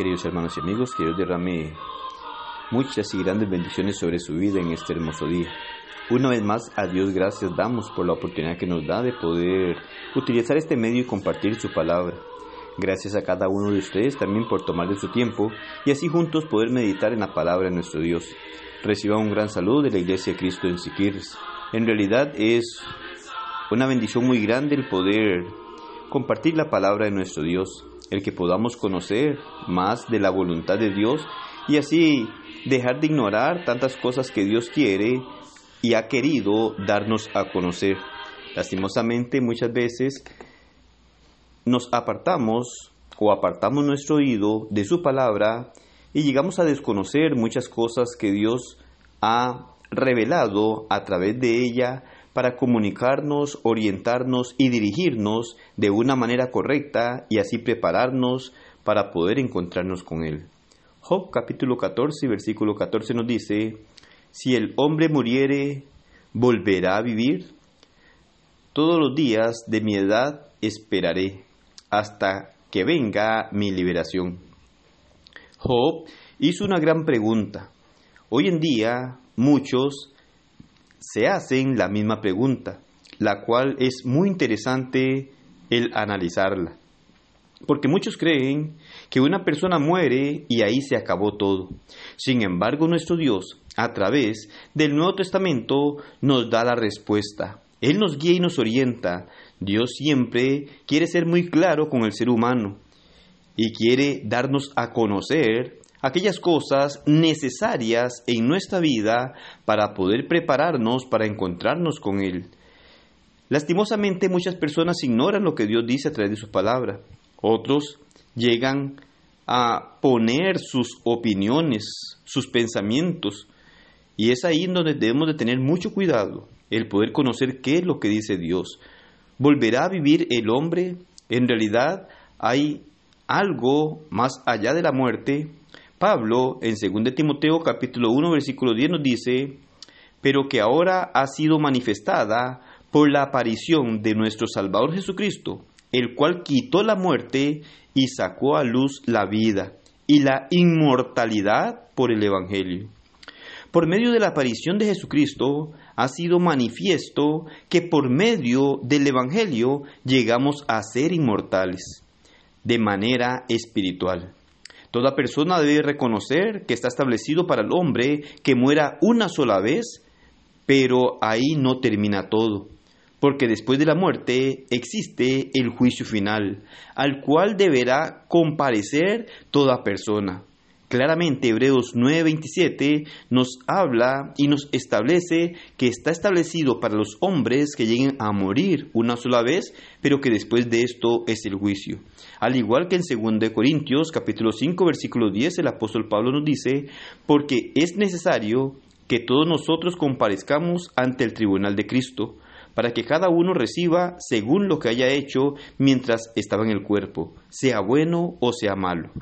Queridos hermanos y amigos, que Dios derrame muchas y grandes bendiciones sobre su vida en este hermoso día. Una vez más, a Dios gracias damos por la oportunidad que nos da de poder utilizar este medio y compartir su palabra. Gracias a cada uno de ustedes también por tomarle su tiempo y así juntos poder meditar en la palabra de nuestro Dios. Reciba un gran saludo de la Iglesia de Cristo en Siquirres. En realidad es una bendición muy grande el poder compartir la palabra de nuestro Dios, el que podamos conocer más de la voluntad de Dios y así dejar de ignorar tantas cosas que Dios quiere y ha querido darnos a conocer. Lastimosamente muchas veces nos apartamos o apartamos nuestro oído de su palabra y llegamos a desconocer muchas cosas que Dios ha revelado a través de ella para comunicarnos, orientarnos y dirigirnos de una manera correcta y así prepararnos para poder encontrarnos con Él. Job capítulo 14, versículo 14 nos dice, si el hombre muriere, volverá a vivir. Todos los días de mi edad esperaré hasta que venga mi liberación. Job hizo una gran pregunta. Hoy en día muchos se hacen la misma pregunta, la cual es muy interesante el analizarla. Porque muchos creen que una persona muere y ahí se acabó todo. Sin embargo, nuestro Dios, a través del Nuevo Testamento, nos da la respuesta. Él nos guía y nos orienta. Dios siempre quiere ser muy claro con el ser humano y quiere darnos a conocer aquellas cosas necesarias en nuestra vida para poder prepararnos para encontrarnos con Él. Lastimosamente muchas personas ignoran lo que Dios dice a través de su palabra. Otros llegan a poner sus opiniones, sus pensamientos, y es ahí donde debemos de tener mucho cuidado, el poder conocer qué es lo que dice Dios. ¿Volverá a vivir el hombre? En realidad hay algo más allá de la muerte. Pablo en 2 Timoteo capítulo 1 versículo 10 nos dice, pero que ahora ha sido manifestada por la aparición de nuestro Salvador Jesucristo, el cual quitó la muerte y sacó a luz la vida y la inmortalidad por el Evangelio. Por medio de la aparición de Jesucristo ha sido manifiesto que por medio del Evangelio llegamos a ser inmortales de manera espiritual. Toda persona debe reconocer que está establecido para el hombre que muera una sola vez, pero ahí no termina todo porque después de la muerte existe el juicio final, al cual deberá comparecer toda persona. Claramente Hebreos 9:27 nos habla y nos establece que está establecido para los hombres que lleguen a morir una sola vez, pero que después de esto es el juicio. Al igual que en 2 Corintios capítulo 5 versículo 10 el apóstol Pablo nos dice, porque es necesario que todos nosotros comparezcamos ante el tribunal de Cristo, para que cada uno reciba según lo que haya hecho mientras estaba en el cuerpo, sea bueno o sea malo.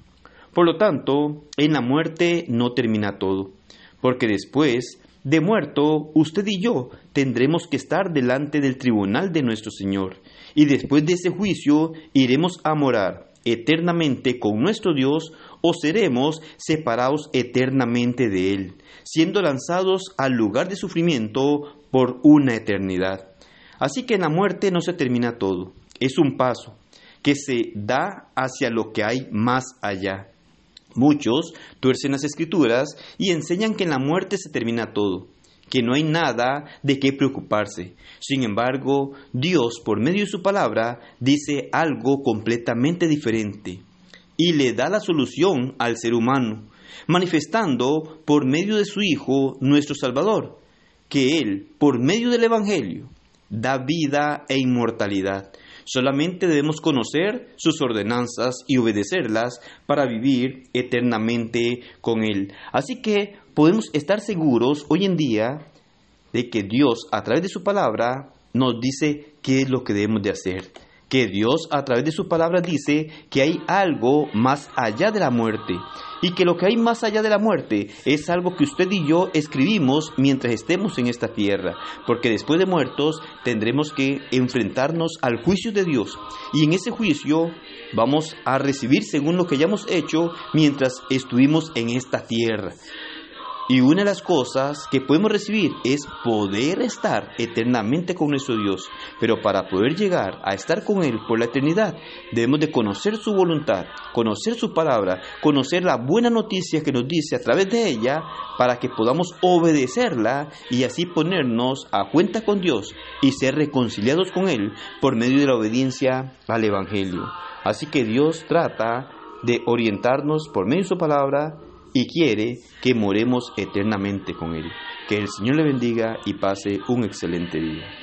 Por lo tanto, en la muerte no termina todo, porque después de muerto, usted y yo tendremos que estar delante del tribunal de nuestro Señor, y después de ese juicio iremos a morar eternamente con nuestro Dios o seremos separados eternamente de Él, siendo lanzados al lugar de sufrimiento por una eternidad. Así que en la muerte no se termina todo, es un paso que se da hacia lo que hay más allá. Muchos tuercen las escrituras y enseñan que en la muerte se termina todo, que no hay nada de qué preocuparse. Sin embargo, Dios, por medio de su palabra, dice algo completamente diferente y le da la solución al ser humano, manifestando por medio de su Hijo, nuestro Salvador, que Él, por medio del Evangelio, da vida e inmortalidad. Solamente debemos conocer sus ordenanzas y obedecerlas para vivir eternamente con Él. Así que podemos estar seguros hoy en día de que Dios a través de su palabra nos dice qué es lo que debemos de hacer. Que Dios a través de su palabra dice que hay algo más allá de la muerte y que lo que hay más allá de la muerte es algo que usted y yo escribimos mientras estemos en esta tierra, porque después de muertos tendremos que enfrentarnos al juicio de Dios y en ese juicio vamos a recibir según lo que hayamos hecho mientras estuvimos en esta tierra. Y una de las cosas que podemos recibir es poder estar eternamente con nuestro Dios. Pero para poder llegar a estar con Él por la eternidad, debemos de conocer su voluntad, conocer su palabra, conocer la buena noticia que nos dice a través de ella, para que podamos obedecerla y así ponernos a cuenta con Dios y ser reconciliados con Él por medio de la obediencia al Evangelio. Así que Dios trata de orientarnos por medio de su palabra y quiere que moremos eternamente con Él. Que el Señor le bendiga y pase un excelente día.